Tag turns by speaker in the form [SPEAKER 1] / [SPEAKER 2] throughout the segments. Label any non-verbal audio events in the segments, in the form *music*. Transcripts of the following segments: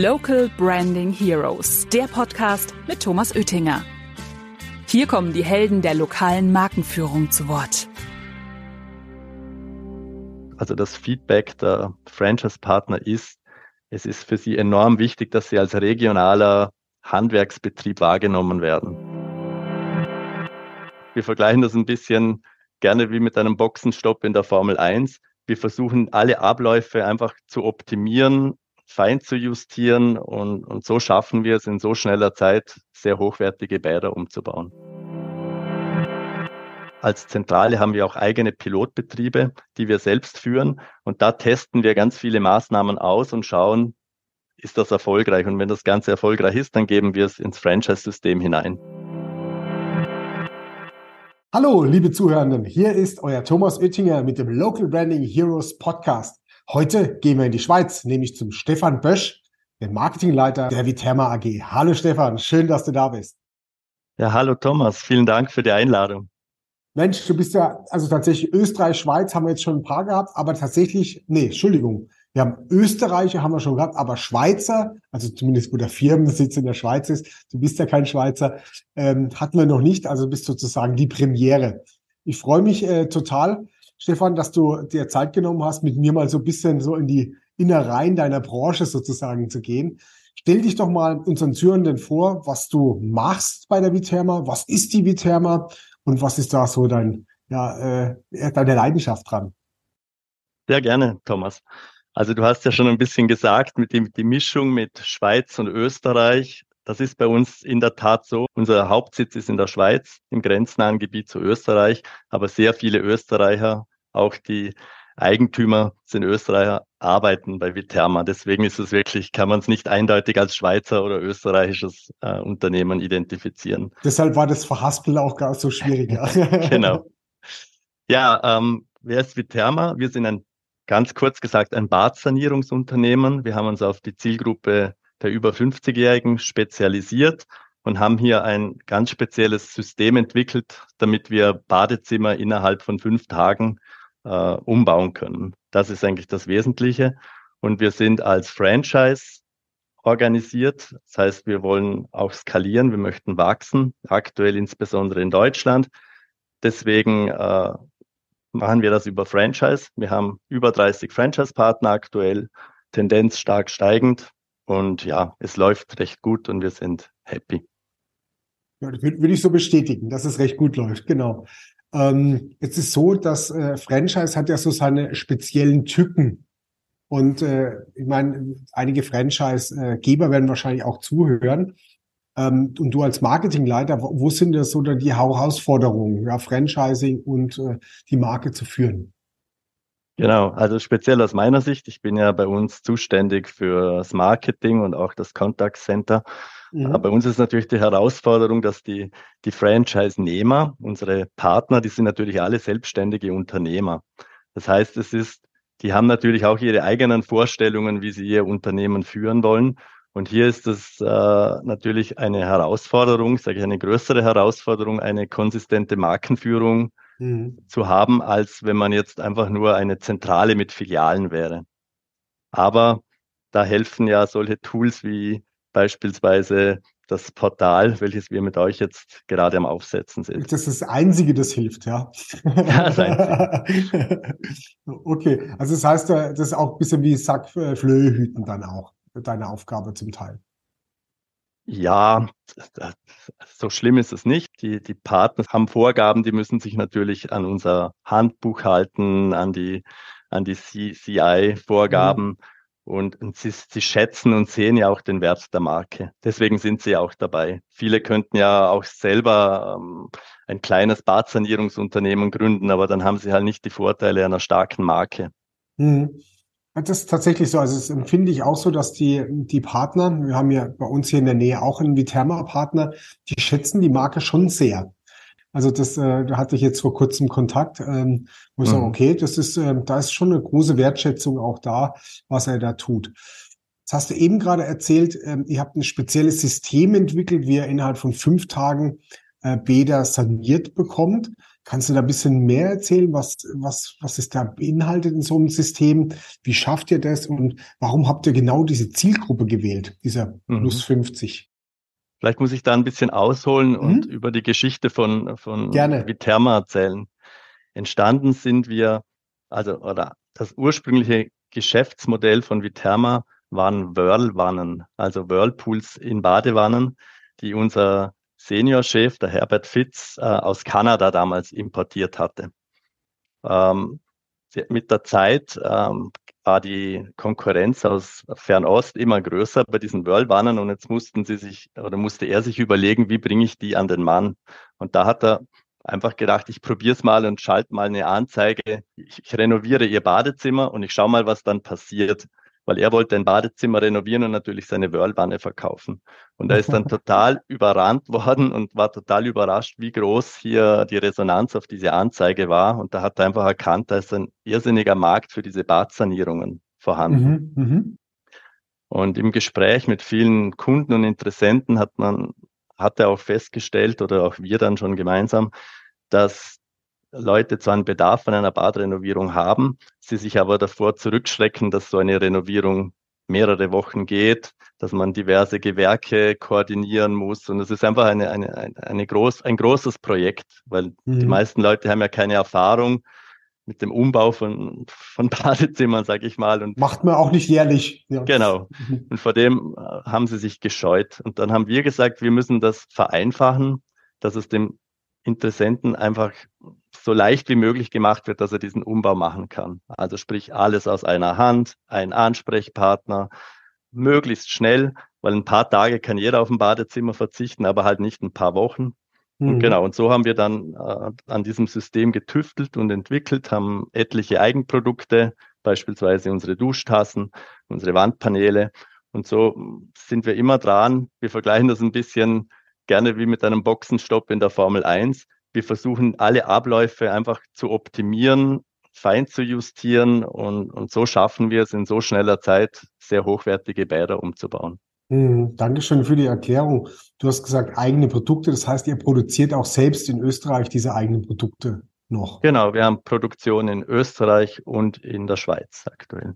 [SPEAKER 1] Local Branding Heroes, der Podcast mit Thomas Oettinger. Hier kommen die Helden der lokalen Markenführung zu Wort.
[SPEAKER 2] Also das Feedback der Franchise-Partner ist, es ist für sie enorm wichtig, dass sie als regionaler Handwerksbetrieb wahrgenommen werden. Wir vergleichen das ein bisschen gerne wie mit einem Boxenstopp in der Formel 1. Wir versuchen alle Abläufe einfach zu optimieren, fein zu justieren und, und so schaffen wir es in so schneller Zeit, sehr hochwertige Bäder umzubauen. Als Zentrale haben wir auch eigene Pilotbetriebe, die wir selbst führen. Und da testen wir ganz viele Maßnahmen aus und schauen, ist das erfolgreich? Und wenn das Ganze erfolgreich ist, dann geben wir es ins Franchise-System hinein.
[SPEAKER 3] Hallo, liebe Zuhörenden. Hier ist euer Thomas Oettinger mit dem Local Branding Heroes Podcast. Heute gehen wir in die Schweiz, nämlich zum Stefan Bösch, dem Marketingleiter der Viterma AG. Hallo Stefan, schön, dass du da bist.
[SPEAKER 2] Ja, hallo Thomas, vielen Dank für die Einladung.
[SPEAKER 3] Mensch, du bist ja, also tatsächlich Österreich, Schweiz haben wir jetzt schon ein paar gehabt, aber tatsächlich, nee, Entschuldigung, wir haben Österreicher, haben wir schon gehabt, aber Schweizer, also zumindest wo der Firmensitz in der Schweiz ist, du bist ja kein Schweizer, ähm, hatten wir noch nicht, also bist sozusagen die Premiere. Ich freue mich äh, total, Stefan, dass du dir Zeit genommen hast, mit mir mal so ein bisschen so in die Innereien deiner Branche sozusagen zu gehen. Stell dich doch mal unseren Zuhörenden vor, was du machst bei der Viterma, was ist die Viterma und was ist da so dein, ja, äh, deine Leidenschaft dran?
[SPEAKER 2] Sehr gerne, Thomas. Also du hast ja schon ein bisschen gesagt, mit dem, die Mischung mit Schweiz und Österreich, das ist bei uns in der Tat so. Unser Hauptsitz ist in der Schweiz, im grenznahen Gebiet zu Österreich, aber sehr viele Österreicher, auch die Eigentümer sind Österreicher, arbeiten bei Viterma. Deswegen ist es wirklich, kann man es nicht eindeutig als Schweizer oder österreichisches äh, Unternehmen identifizieren.
[SPEAKER 3] Deshalb war das Verhaspeln auch gar so schwierig. *laughs*
[SPEAKER 2] genau. Ja, ähm, wer ist Viterma? Wir sind ein, ganz kurz gesagt, ein Badsanierungsunternehmen. Wir haben uns auf die Zielgruppe der über 50-Jährigen spezialisiert und haben hier ein ganz spezielles System entwickelt, damit wir Badezimmer innerhalb von fünf Tagen äh, umbauen können. Das ist eigentlich das Wesentliche. Und wir sind als Franchise organisiert. Das heißt, wir wollen auch skalieren, wir möchten wachsen, aktuell insbesondere in Deutschland. Deswegen äh, machen wir das über Franchise. Wir haben über 30 Franchise-Partner aktuell, Tendenz stark steigend. Und ja, es läuft recht gut und wir sind happy.
[SPEAKER 3] Ja, das würde ich so bestätigen, dass es recht gut läuft, genau. Ähm, jetzt ist so, dass äh, Franchise hat ja so seine speziellen Tücken. Und äh, ich meine, einige Franchise-Geber werden wahrscheinlich auch zuhören. Ähm, und du als Marketingleiter, wo, sind das so die Herausforderungen, ja, Franchising und äh, die Marke zu führen?
[SPEAKER 2] Genau, also speziell aus meiner Sicht, ich bin ja bei uns zuständig für das Marketing und auch das Contact Center. Mhm. bei uns ist natürlich die Herausforderung, dass die, die Franchise-Nehmer, unsere Partner, die sind natürlich alle selbstständige Unternehmer. Das heißt, es ist, die haben natürlich auch ihre eigenen Vorstellungen, wie sie ihr Unternehmen führen wollen. Und hier ist es äh, natürlich eine Herausforderung, sage ich eine größere Herausforderung, eine konsistente Markenführung mhm. zu haben, als wenn man jetzt einfach nur eine Zentrale mit Filialen wäre. Aber da helfen ja solche Tools wie beispielsweise das Portal, welches wir mit euch jetzt gerade am Aufsetzen sind.
[SPEAKER 3] Das ist das Einzige, das hilft, ja. ja das Einzige. *laughs* okay, also das heißt, äh, das ist auch ein bisschen wie Sackflöhe hüten dann auch, deine Aufgabe zum Teil.
[SPEAKER 2] Ja, so schlimm ist es nicht. Die, die Partner haben Vorgaben, die müssen sich natürlich an unser Handbuch halten, an die, an die CI-Vorgaben. Mhm. Und, und sie, sie schätzen und sehen ja auch den Wert der Marke. Deswegen sind sie auch dabei. Viele könnten ja auch selber ähm, ein kleines Badsanierungsunternehmen gründen, aber dann haben sie halt nicht die Vorteile einer starken Marke.
[SPEAKER 3] Mhm. Das ist tatsächlich so. Also das empfinde ich auch so, dass die, die Partner, wir haben ja bei uns hier in der Nähe auch einen Viterma-Partner, die schätzen die Marke schon sehr. Also das, äh, da hatte ich jetzt vor kurzem Kontakt, ähm, wo ich mhm. sage, okay, das ist, äh, da ist schon eine große Wertschätzung auch da, was er da tut. Jetzt hast du eben gerade erzählt, ähm, ihr habt ein spezielles System entwickelt, wie ihr innerhalb von fünf Tagen äh, Bäder saniert bekommt. Kannst du da ein bisschen mehr erzählen? Was, was, was ist da beinhaltet in so einem System? Wie schafft ihr das? Und warum habt ihr genau diese Zielgruppe gewählt, dieser mhm. plus 50?
[SPEAKER 2] Vielleicht muss ich da ein bisschen ausholen mhm. und über die Geschichte von, von Gerne. Viterma erzählen. Entstanden sind wir, also, oder das ursprüngliche Geschäftsmodell von Viterma waren Whirlwannen, also Whirlpools in Badewannen, die unser Seniorchef, der Herbert Fitz, äh, aus Kanada damals importiert hatte. Ähm, mit der Zeit ähm, war die Konkurrenz aus Fernost immer größer bei diesen Whirlwannen und jetzt mussten sie sich oder musste er sich überlegen, wie bringe ich die an den Mann. Und da hat er einfach gedacht, ich probiere es mal und schalte mal eine Anzeige. Ich, ich renoviere ihr Badezimmer und ich schaue mal, was dann passiert weil er wollte ein Badezimmer renovieren und natürlich seine Whirlwanne verkaufen. Und er ist dann *laughs* total überrannt worden und war total überrascht, wie groß hier die Resonanz auf diese Anzeige war. Und da hat er einfach erkannt, da ist ein irrsinniger Markt für diese Badsanierungen vorhanden. Mhm, mh. Und im Gespräch mit vielen Kunden und Interessenten hat man, hat er auch festgestellt oder auch wir dann schon gemeinsam, dass Leute zwar einen Bedarf an einer Badrenovierung haben, sie sich aber davor zurückschrecken, dass so eine Renovierung mehrere Wochen geht, dass man diverse Gewerke koordinieren muss. Und es ist einfach eine, eine, eine, groß, ein großes Projekt, weil mhm. die meisten Leute haben ja keine Erfahrung mit dem Umbau von, von *laughs* Badezimmern, sage ich mal. Und
[SPEAKER 3] Macht man auch nicht jährlich.
[SPEAKER 2] Ja. Genau. Mhm. Und vor dem äh, haben sie sich gescheut. Und dann haben wir gesagt, wir müssen das vereinfachen, dass es dem Interessenten einfach so leicht wie möglich gemacht wird, dass er diesen Umbau machen kann. Also sprich alles aus einer Hand, ein Ansprechpartner, möglichst schnell, weil ein paar Tage kann jeder auf ein Badezimmer verzichten, aber halt nicht ein paar Wochen. Mhm. Und genau, und so haben wir dann äh, an diesem System getüftelt und entwickelt, haben etliche Eigenprodukte, beispielsweise unsere Duschtassen, unsere Wandpaneele. Und so sind wir immer dran. Wir vergleichen das ein bisschen gerne wie mit einem Boxenstopp in der Formel 1 wir versuchen alle Abläufe einfach zu optimieren, fein zu justieren und, und so schaffen wir es in so schneller Zeit, sehr hochwertige Bäder umzubauen.
[SPEAKER 3] Mhm, Dankeschön für die Erklärung. Du hast gesagt, eigene Produkte. Das heißt, ihr produziert auch selbst in Österreich diese eigenen Produkte noch.
[SPEAKER 2] Genau, wir haben Produktion in Österreich und in der Schweiz aktuell.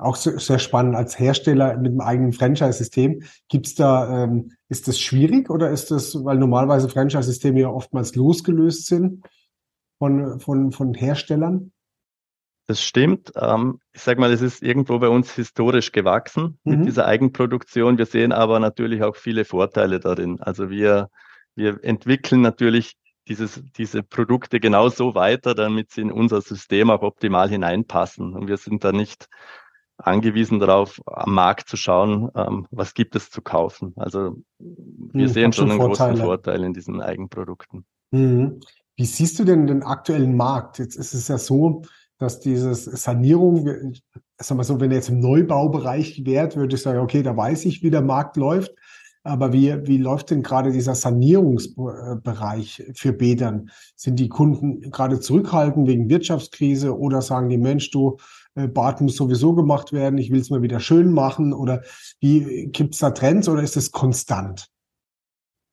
[SPEAKER 3] Auch sehr spannend als Hersteller mit einem eigenen Franchise-System. Gibt's da, ähm, ist das schwierig oder ist das, weil normalerweise Franchise-Systeme ja oftmals losgelöst sind von, von, von Herstellern?
[SPEAKER 2] Das stimmt. Ähm, ich sage mal, es ist irgendwo bei uns historisch gewachsen mhm. mit dieser Eigenproduktion. Wir sehen aber natürlich auch viele Vorteile darin. Also wir, wir entwickeln natürlich dieses, diese Produkte genauso weiter, damit sie in unser System auch optimal hineinpassen. Und wir sind da nicht angewiesen darauf, am Markt zu schauen, ähm, was gibt es zu kaufen. Also wir hm, sehen schon einen Vorteile. großen Vorteil in diesen Eigenprodukten.
[SPEAKER 3] Mhm. Wie siehst du denn den aktuellen Markt? Jetzt ist es ja so, dass dieses Sanierung, sag mal so, wenn ihr jetzt im Neubaubereich wärt, würde ich sagen, okay, da weiß ich, wie der Markt läuft. Aber wie, wie läuft denn gerade dieser Sanierungsbereich für Bädern? Sind die Kunden gerade zurückhaltend wegen Wirtschaftskrise oder sagen die, Mensch, du, äh, Bad muss sowieso gemacht werden, ich will es mal wieder schön machen? Oder wie gibt es da Trends oder ist es konstant?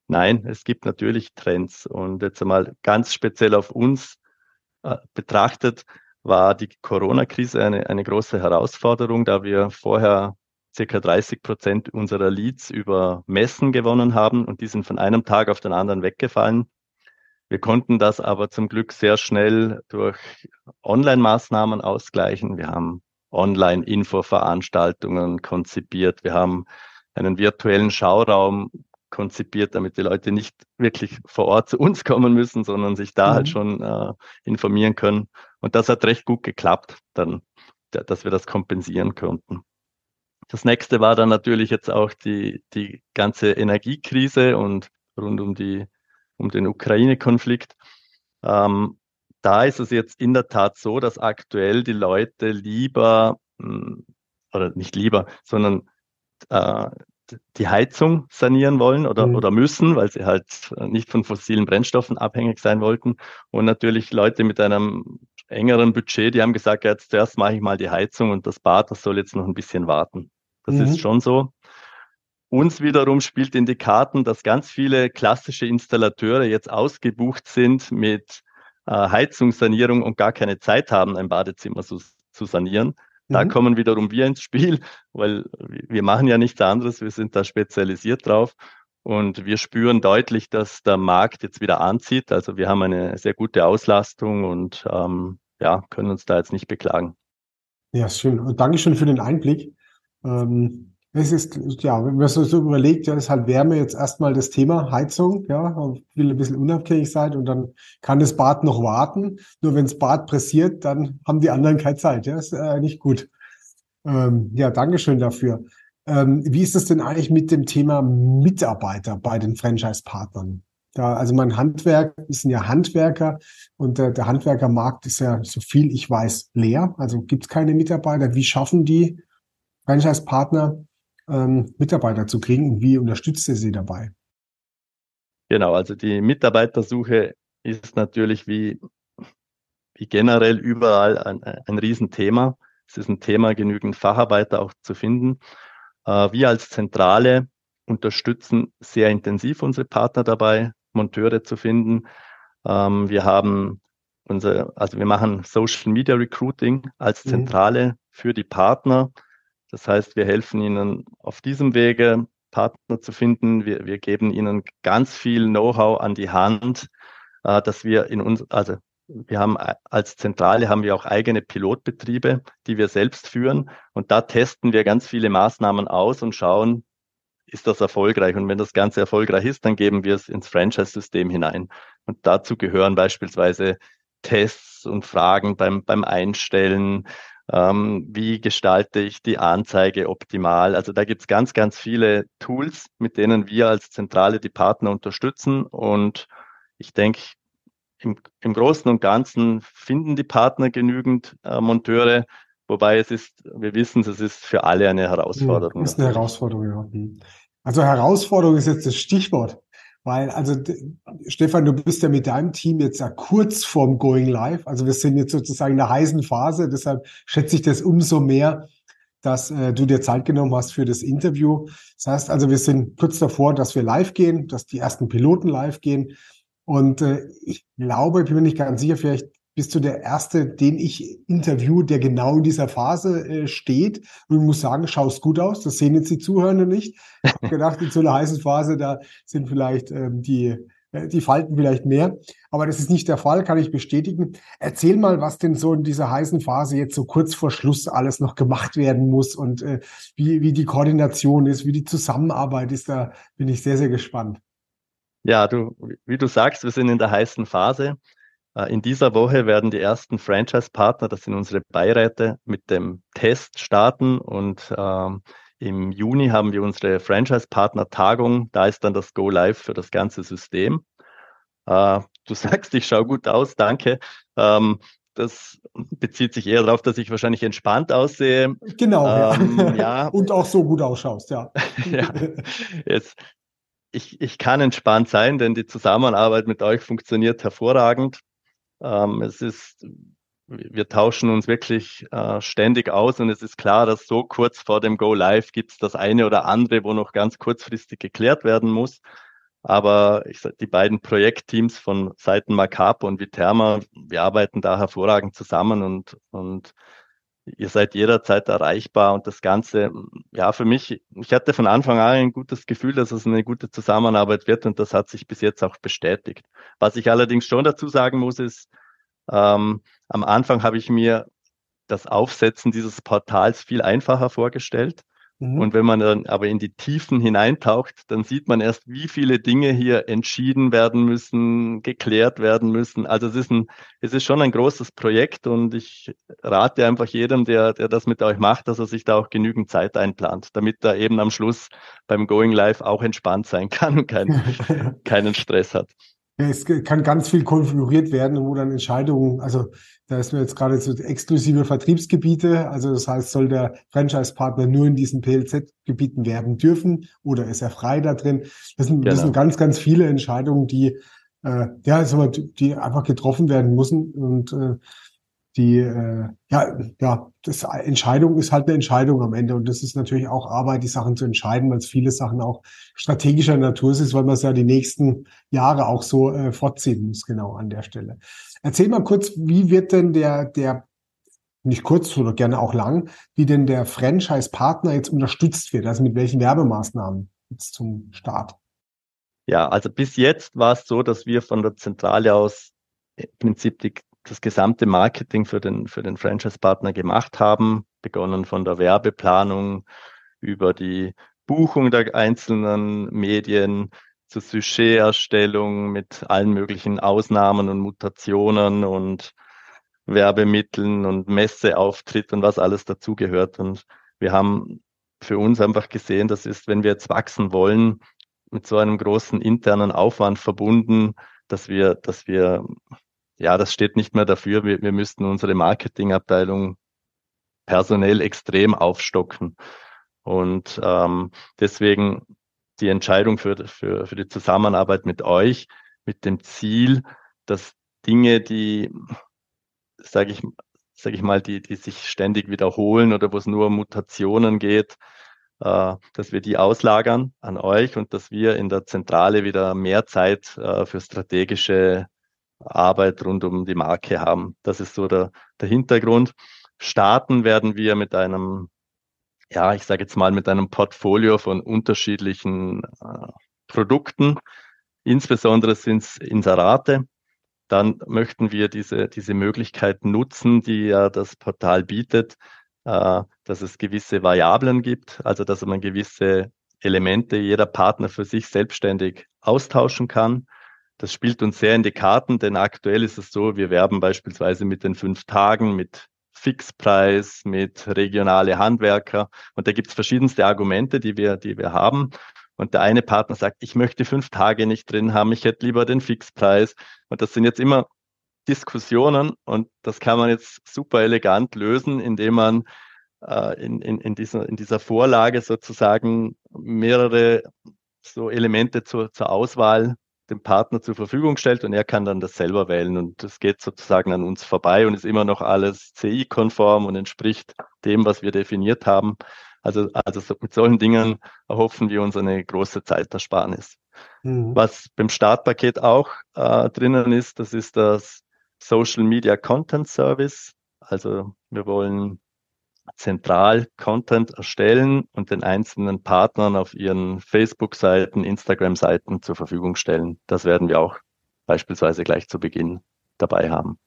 [SPEAKER 2] Nein, es gibt natürlich Trends. Und jetzt einmal ganz speziell auf uns äh, betrachtet, war die Corona-Krise eine, eine große Herausforderung, da wir vorher circa 30 Prozent unserer Leads über Messen gewonnen haben und die sind von einem Tag auf den anderen weggefallen. Wir konnten das aber zum Glück sehr schnell durch Online-Maßnahmen ausgleichen. Wir haben Online-Info-Veranstaltungen konzipiert. Wir haben einen virtuellen Schauraum konzipiert, damit die Leute nicht wirklich vor Ort zu uns kommen müssen, sondern sich da halt mhm. halt schon äh, informieren können. Und das hat recht gut geklappt, dann, dass wir das kompensieren konnten. Das nächste war dann natürlich jetzt auch die, die ganze Energiekrise und rund um die um den Ukraine-Konflikt. Ähm, da ist es jetzt in der Tat so, dass aktuell die Leute lieber, hm, oder nicht lieber, sondern äh, die Heizung sanieren wollen oder, mhm. oder müssen, weil sie halt nicht von fossilen Brennstoffen abhängig sein wollten. Und natürlich Leute mit einem engeren Budget, die haben gesagt, ja, jetzt zuerst mache ich mal die Heizung und das Bad, das soll jetzt noch ein bisschen warten. Das mhm. ist schon so. Uns wiederum spielt in die Karten, dass ganz viele klassische Installateure jetzt ausgebucht sind mit äh, Heizungssanierung und gar keine Zeit haben, ein Badezimmer zu, zu sanieren. Da mhm. kommen wiederum wir ins Spiel, weil wir machen ja nichts anderes, wir sind da spezialisiert drauf. Und wir spüren deutlich, dass der Markt jetzt wieder anzieht. Also wir haben eine sehr gute Auslastung und ähm, ja, können uns da jetzt nicht beklagen.
[SPEAKER 3] Ja, schön. Und Dankeschön für den Einblick. Ähm, es ist, ja, wenn man so, überlegt, ja, ist halt Wärme jetzt erstmal das Thema, Heizung, ja, will ein bisschen unabhängig sein und dann kann das Bad noch warten. Nur wenn das Bad pressiert, dann haben die anderen keine Zeit, ja, ist äh, nicht gut. Ähm, ja, Dankeschön dafür. Ähm, wie ist es denn eigentlich mit dem Thema Mitarbeiter bei den Franchise-Partnern? Da, also mein Handwerk, wir sind ja Handwerker und der, der Handwerkermarkt ist ja, so viel ich weiß, leer. Also gibt es keine Mitarbeiter. Wie schaffen die Franchise-Partner ähm, Mitarbeiter zu kriegen und wie unterstützt ihr sie dabei?
[SPEAKER 2] Genau, also die Mitarbeitersuche ist natürlich wie, wie generell überall ein, ein Riesenthema. Es ist ein Thema, genügend Facharbeiter auch zu finden. Äh, wir als Zentrale unterstützen sehr intensiv unsere Partner dabei, Monteure zu finden. Ähm, wir haben unser, also wir machen Social Media Recruiting als mhm. Zentrale mhm. für die Partner. Das heißt, wir helfen ihnen auf diesem Wege, Partner zu finden. Wir, wir geben ihnen ganz viel Know-how an die Hand, äh, dass wir in uns, also wir haben als Zentrale haben wir auch eigene Pilotbetriebe, die wir selbst führen. Und da testen wir ganz viele Maßnahmen aus und schauen, ist das erfolgreich? Und wenn das Ganze erfolgreich ist, dann geben wir es ins Franchise-System hinein. Und dazu gehören beispielsweise Tests und Fragen beim, beim Einstellen, ähm, wie gestalte ich die Anzeige optimal. Also da gibt es ganz, ganz viele Tools, mit denen wir als Zentrale die Partner unterstützen. Und ich denke, im, im Großen und Ganzen finden die Partner genügend äh, Monteure, wobei es ist, wir wissen, es ist für alle eine Herausforderung.
[SPEAKER 3] Ja, ist eine Herausforderung, ja. Also Herausforderung ist jetzt das Stichwort. Weil, also Stefan, du bist ja mit deinem Team jetzt ja kurz vorm Going Live. Also wir sind jetzt sozusagen in der heißen Phase. Deshalb schätze ich das umso mehr, dass äh, du dir Zeit genommen hast für das Interview. Das heißt also, wir sind kurz davor, dass wir live gehen, dass die ersten Piloten live gehen. Und äh, ich glaube, ich bin mir nicht ganz sicher, vielleicht bist du der Erste, den ich interview, der genau in dieser Phase äh, steht. Und ich muss sagen, schaust gut aus. Das sehen jetzt die Zuhörenden nicht. Ich habe gedacht, in so einer heißen Phase, da sind vielleicht ähm, die, äh, die Falten vielleicht mehr. Aber das ist nicht der Fall, kann ich bestätigen. Erzähl mal, was denn so in dieser heißen Phase jetzt so kurz vor Schluss alles noch gemacht werden muss und äh, wie, wie die Koordination ist, wie die Zusammenarbeit ist. Da bin ich sehr, sehr gespannt.
[SPEAKER 2] Ja, du, wie du sagst, wir sind in der heißen Phase. Äh, in dieser Woche werden die ersten Franchise-Partner, das sind unsere Beiräte, mit dem Test starten und ähm, im Juni haben wir unsere Franchise-Partner-Tagung. Da ist dann das Go Live für das ganze System. Äh, du *laughs* sagst, ich schaue gut aus, danke. Ähm, das bezieht sich eher darauf, dass ich wahrscheinlich entspannt aussehe.
[SPEAKER 3] Genau, ähm, ja. ja. *laughs* Und auch so gut ausschaust, ja. *laughs*
[SPEAKER 2] ja. Jetzt, ich, ich kann entspannt sein, denn die Zusammenarbeit mit euch funktioniert hervorragend. Ähm, es ist, wir tauschen uns wirklich äh, ständig aus und es ist klar, dass so kurz vor dem Go Live gibt es das eine oder andere, wo noch ganz kurzfristig geklärt werden muss. Aber ich sag, die beiden Projektteams von Seiten Macapo und Viterma, wir arbeiten da hervorragend zusammen und, und ihr seid jederzeit erreichbar und das Ganze, ja, für mich, ich hatte von Anfang an ein gutes Gefühl, dass es eine gute Zusammenarbeit wird und das hat sich bis jetzt auch bestätigt. Was ich allerdings schon dazu sagen muss, ist, ähm, am Anfang habe ich mir das Aufsetzen dieses Portals viel einfacher vorgestellt. Mhm. Und wenn man dann aber in die Tiefen hineintaucht, dann sieht man erst, wie viele Dinge hier entschieden werden müssen, geklärt werden müssen. Also es ist ein, es ist schon ein großes Projekt und ich rate einfach jedem, der, der das mit euch macht, dass er sich da auch genügend Zeit einplant, damit er eben am Schluss beim Going Live auch entspannt sein kann und kein, *laughs* keinen Stress hat.
[SPEAKER 3] Es kann ganz viel konfiguriert werden, wo dann Entscheidungen, also da ist mir jetzt gerade so exklusive Vertriebsgebiete, also das heißt, soll der Franchise-Partner nur in diesen PLZ-Gebieten werben dürfen oder ist er frei da drin? Das sind, genau. das sind ganz, ganz viele Entscheidungen, die äh, ja, also die einfach getroffen werden müssen und äh, die, äh, ja, ja, das Entscheidung ist halt eine Entscheidung am Ende. Und das ist natürlich auch Arbeit, die Sachen zu entscheiden, weil es viele Sachen auch strategischer Natur ist, weil man es ja die nächsten Jahre auch so äh, fortziehen muss, genau an der Stelle. Erzähl mal kurz, wie wird denn der, der nicht kurz oder gerne auch lang, wie denn der Franchise-Partner jetzt unterstützt wird, also mit welchen Werbemaßnahmen jetzt zum Start?
[SPEAKER 2] Ja, also bis jetzt war es so, dass wir von der Zentrale aus im Prinzip die, das gesamte Marketing für den, für den Franchise-Partner gemacht haben, begonnen von der Werbeplanung über die Buchung der einzelnen Medien zur Sujet-Erstellung mit allen möglichen Ausnahmen und Mutationen und Werbemitteln und Messeauftritt und was alles dazugehört. Und wir haben für uns einfach gesehen, das ist, wenn wir jetzt wachsen wollen, mit so einem großen internen Aufwand verbunden, dass wir, dass wir, ja, das steht nicht mehr dafür. Wir, wir müssten unsere Marketingabteilung personell extrem aufstocken. Und ähm, deswegen die Entscheidung für, für, für die Zusammenarbeit mit euch, mit dem Ziel, dass Dinge, die sage ich, sag ich mal, die, die sich ständig wiederholen oder wo es nur um Mutationen geht, äh, dass wir die auslagern an euch und dass wir in der Zentrale wieder mehr Zeit äh, für strategische Arbeit rund um die Marke haben. Das ist so der, der Hintergrund. Starten werden wir mit einem, ja, ich sage jetzt mal, mit einem Portfolio von unterschiedlichen äh, Produkten. Insbesondere sind es Inserate dann möchten wir diese, diese Möglichkeit nutzen, die ja das Portal bietet, äh, dass es gewisse Variablen gibt, also dass man gewisse Elemente jeder Partner für sich selbstständig austauschen kann. Das spielt uns sehr in die Karten, denn aktuell ist es so, wir werben beispielsweise mit den fünf Tagen, mit Fixpreis, mit regionale Handwerker. Und da gibt es verschiedenste Argumente, die wir, die wir haben. Und der eine Partner sagt, ich möchte fünf Tage nicht drin haben, ich hätte lieber den Fixpreis. Und das sind jetzt immer Diskussionen und das kann man jetzt super elegant lösen, indem man äh, in, in, in, dieser, in dieser Vorlage sozusagen mehrere so Elemente zur, zur Auswahl dem Partner zur Verfügung stellt und er kann dann das selber wählen und das geht sozusagen an uns vorbei und ist immer noch alles CI-konform und entspricht dem, was wir definiert haben. Also, also so, mit solchen Dingen erhoffen wir uns eine große Zeitersparnis. Mhm. Was beim Startpaket auch äh, drinnen ist, das ist das Social Media Content Service. Also wir wollen zentral Content erstellen und den einzelnen Partnern auf ihren Facebook-Seiten, Instagram-Seiten zur Verfügung stellen. Das werden wir auch beispielsweise gleich zu Beginn dabei haben.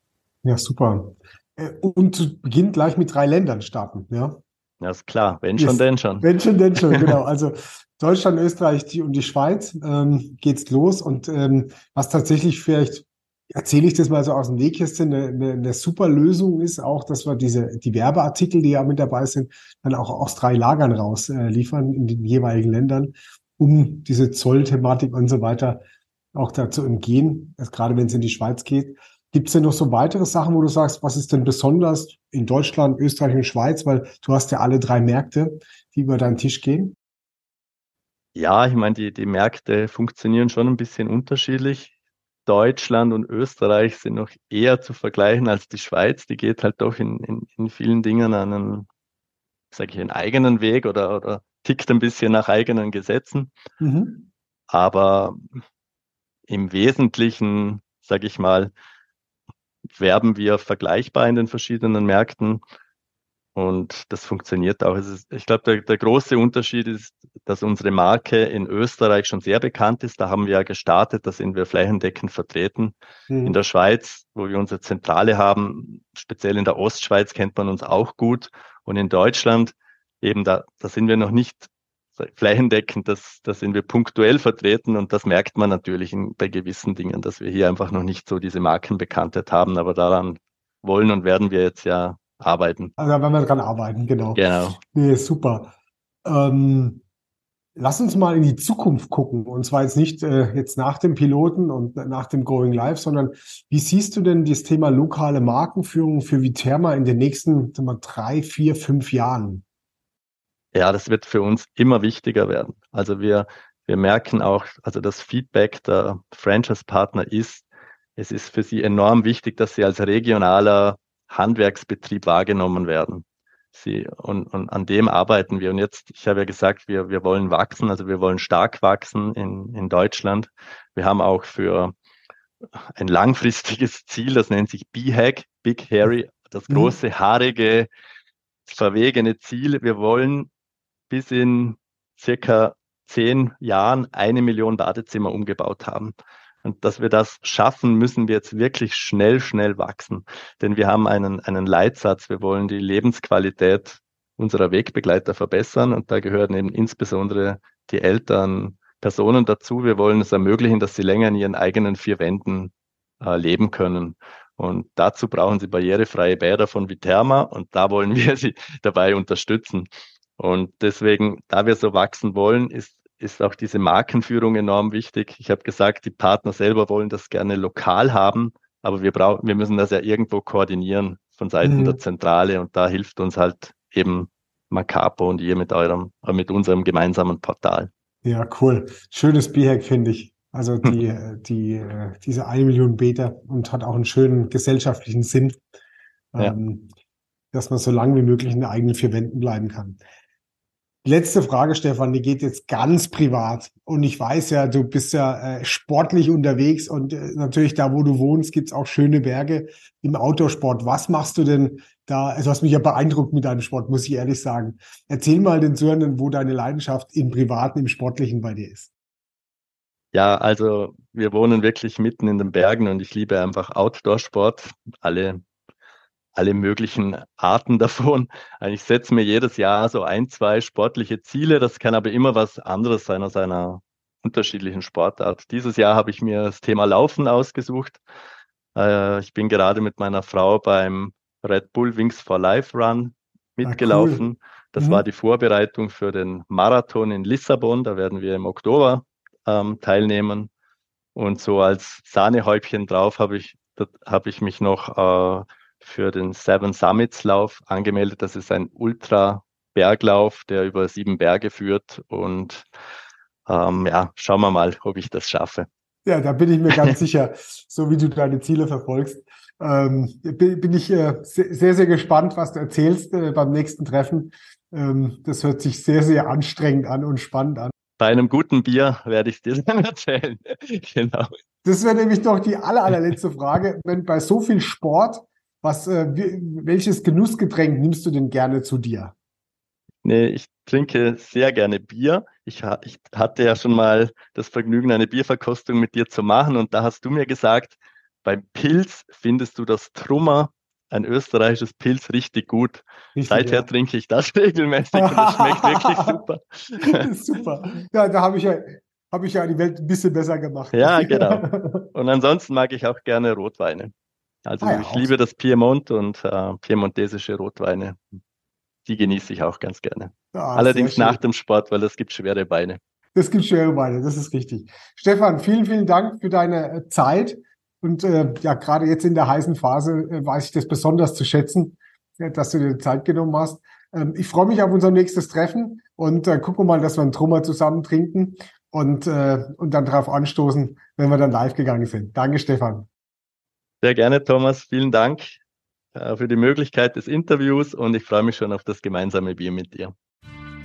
[SPEAKER 3] Ja, super. Äh, und zu Beginn gleich mit drei Ländern starten, ja?
[SPEAKER 2] Ja, ist klar. Wenn schon,
[SPEAKER 3] ist,
[SPEAKER 2] denn schon.
[SPEAKER 3] Wenn schon, denn schon, *laughs* genau. Also Deutschland, Österreich die, und die Schweiz ähm, geht's los. Und ähm, was tatsächlich vielleicht, erzähle ich das mal so aus dem Nähkästchen, eine, eine, eine super Lösung ist auch, dass wir diese, die Werbeartikel, die ja mit dabei sind, dann auch aus drei Lagern raus äh, liefern in den jeweiligen Ländern, um diese Zollthematik und so weiter auch da zu umgehen, also gerade wenn es in die Schweiz geht. Gibt es denn noch so weitere Sachen, wo du sagst, was ist denn besonders in Deutschland, Österreich und Schweiz? Weil du hast ja alle drei Märkte, die über deinen Tisch gehen.
[SPEAKER 2] Ja, ich meine, die, die Märkte funktionieren schon ein bisschen unterschiedlich. Deutschland und Österreich sind noch eher zu vergleichen als die Schweiz. Die geht halt doch in, in, in vielen Dingen einen, sage ich, einen eigenen Weg oder, oder tickt ein bisschen nach eigenen Gesetzen. Mhm. Aber im Wesentlichen, sage ich mal, werben wir vergleichbar in den verschiedenen Märkten. Und das funktioniert auch. Ist, ich glaube, der, der, große Unterschied ist, dass unsere Marke in Österreich schon sehr bekannt ist. Da haben wir ja gestartet, da sind wir flächendeckend vertreten. Mhm. In der Schweiz, wo wir unsere Zentrale haben, speziell in der Ostschweiz kennt man uns auch gut. Und in Deutschland, eben da, da sind wir noch nicht flächendeckend, das, das sind wir punktuell vertreten und das merkt man natürlich in, bei gewissen Dingen, dass wir hier einfach noch nicht so diese Markenbekanntheit haben, aber daran wollen und werden wir jetzt ja arbeiten.
[SPEAKER 3] Also werden wir dran arbeiten, genau.
[SPEAKER 2] Genau.
[SPEAKER 3] Nee, super. Ähm, lass uns mal in die Zukunft gucken und zwar jetzt nicht äh, jetzt nach dem Piloten und nach dem Going Live, sondern wie siehst du denn das Thema lokale Markenführung für Viterma in den nächsten wir, drei, vier, fünf Jahren?
[SPEAKER 2] Ja, das wird für uns immer wichtiger werden. Also wir, wir merken auch, also das Feedback der Franchise-Partner ist, es ist für sie enorm wichtig, dass sie als regionaler Handwerksbetrieb wahrgenommen werden. Sie, und, und an dem arbeiten wir. Und jetzt, ich habe ja gesagt, wir, wir wollen wachsen, also wir wollen stark wachsen in, in Deutschland. Wir haben auch für ein langfristiges *laughs* Ziel, das nennt sich BHAG, Big Hairy, das mhm. große, haarige, verwegene Ziel. Wir wollen bis in circa zehn Jahren eine Million Badezimmer umgebaut haben. Und dass wir das schaffen, müssen wir jetzt wirklich schnell, schnell wachsen. Denn wir haben einen, einen Leitsatz. Wir wollen die Lebensqualität unserer Wegbegleiter verbessern. Und da gehören eben insbesondere die Eltern, Personen dazu. Wir wollen es ermöglichen, dass sie länger in ihren eigenen vier Wänden äh, leben können. Und dazu brauchen sie barrierefreie Bäder von Viterma und da wollen *laughs* wir sie dabei unterstützen. Und deswegen, da wir so wachsen wollen, ist, ist auch diese Markenführung enorm wichtig. Ich habe gesagt, die Partner selber wollen das gerne lokal haben, aber wir brauchen, wir müssen das ja irgendwo koordinieren von Seiten mhm. der Zentrale und da hilft uns halt eben Macapo und ihr mit eurem, mit unserem gemeinsamen Portal.
[SPEAKER 3] Ja, cool. Schönes B-Hack, finde ich. Also die, hm. die, äh, diese eine Million Beta und hat auch einen schönen gesellschaftlichen Sinn, ja. ähm, dass man so lange wie möglich in den eigenen vier Wänden bleiben kann. Letzte Frage, Stefan, die geht jetzt ganz privat. Und ich weiß ja, du bist ja äh, sportlich unterwegs und äh, natürlich da, wo du wohnst, gibt's auch schöne Berge im Outdoor-Sport. Was machst du denn da? Also hast mich ja beeindruckt mit deinem Sport, muss ich ehrlich sagen. Erzähl mal den Zuhörenden, wo deine Leidenschaft im Privaten, im Sportlichen bei dir ist.
[SPEAKER 2] Ja, also wir wohnen wirklich mitten in den Bergen und ich liebe einfach Outdoor-Sport. Alle alle möglichen Arten davon. *laughs* Ich setze mir jedes Jahr so ein, zwei sportliche Ziele. Das kann aber immer was anderes sein aus einer unterschiedlichen Sportart. Dieses Jahr habe ich mir das Thema Laufen ausgesucht. Äh, ich bin gerade mit meiner Frau beim Red Bull Wings for Life Run mitgelaufen. Ah, cool. Das mhm. war die Vorbereitung für den Marathon in Lissabon. Da werden wir im Oktober ähm, teilnehmen. Und so als Sahnehäubchen drauf habe ich, habe ich mich noch äh, für den Seven Summits Lauf angemeldet. Das ist ein Ultra-Berglauf, der über sieben Berge führt. Und ähm, ja, schauen wir mal, ob ich das schaffe.
[SPEAKER 3] Ja, da bin ich mir ganz *laughs* sicher, so wie du deine Ziele verfolgst. Ähm, bin ich äh, sehr, sehr gespannt, was du erzählst äh, beim nächsten Treffen. Ähm, das hört sich sehr, sehr anstrengend an und spannend an.
[SPEAKER 2] Bei einem guten Bier werde ich dir *laughs* dann erzählen.
[SPEAKER 3] genau. Das wäre nämlich doch die aller, allerletzte Frage. Wenn bei so viel Sport was, äh, welches Genussgetränk nimmst du denn gerne zu dir?
[SPEAKER 2] Nee, ich trinke sehr gerne Bier. Ich, ich, hatte ja schon mal das Vergnügen, eine Bierverkostung mit dir zu machen und da hast du mir gesagt, beim Pilz findest du das Trummer, ein österreichisches Pilz, richtig gut. Richtig, Seither ja. trinke ich das *laughs* regelmäßig und es schmeckt wirklich *laughs*
[SPEAKER 3] super. super. Ja, da habe ich ja habe ich ja die Welt ein bisschen besser gemacht.
[SPEAKER 2] Ja, *laughs* genau. Und ansonsten mag ich auch gerne Rotweine. Also ah ja, ich liebe das Piemont und äh, piemontesische Rotweine. Die genieße ich auch ganz gerne. Ah, Allerdings nach dem Sport, weil es gibt schwere Beine.
[SPEAKER 3] Das gibt schwere Beine, das ist richtig. Stefan, vielen, vielen Dank für deine äh, Zeit. Und äh, ja, gerade jetzt in der heißen Phase äh, weiß ich das besonders zu schätzen, äh, dass du dir Zeit genommen hast. Ähm, ich freue mich auf unser nächstes Treffen und äh, gucken mal, dass wir einen Trummer zusammen trinken und, äh, und dann darauf anstoßen, wenn wir dann live gegangen sind. Danke, Stefan.
[SPEAKER 2] Sehr gerne, Thomas. Vielen Dank äh, für die Möglichkeit des Interviews und ich freue mich schon auf das gemeinsame Bier mit dir.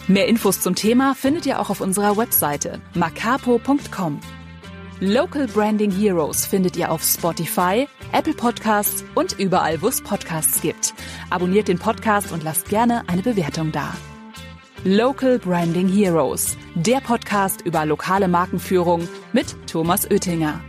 [SPEAKER 1] Mehr Infos zum Thema findet ihr auch auf unserer Webseite macapo.com. Local Branding Heroes findet ihr auf Spotify, Apple Podcasts und überall, wo es Podcasts gibt. Abonniert den Podcast und lasst gerne eine Bewertung da. Local Branding Heroes, der Podcast über lokale Markenführung mit Thomas Oettinger.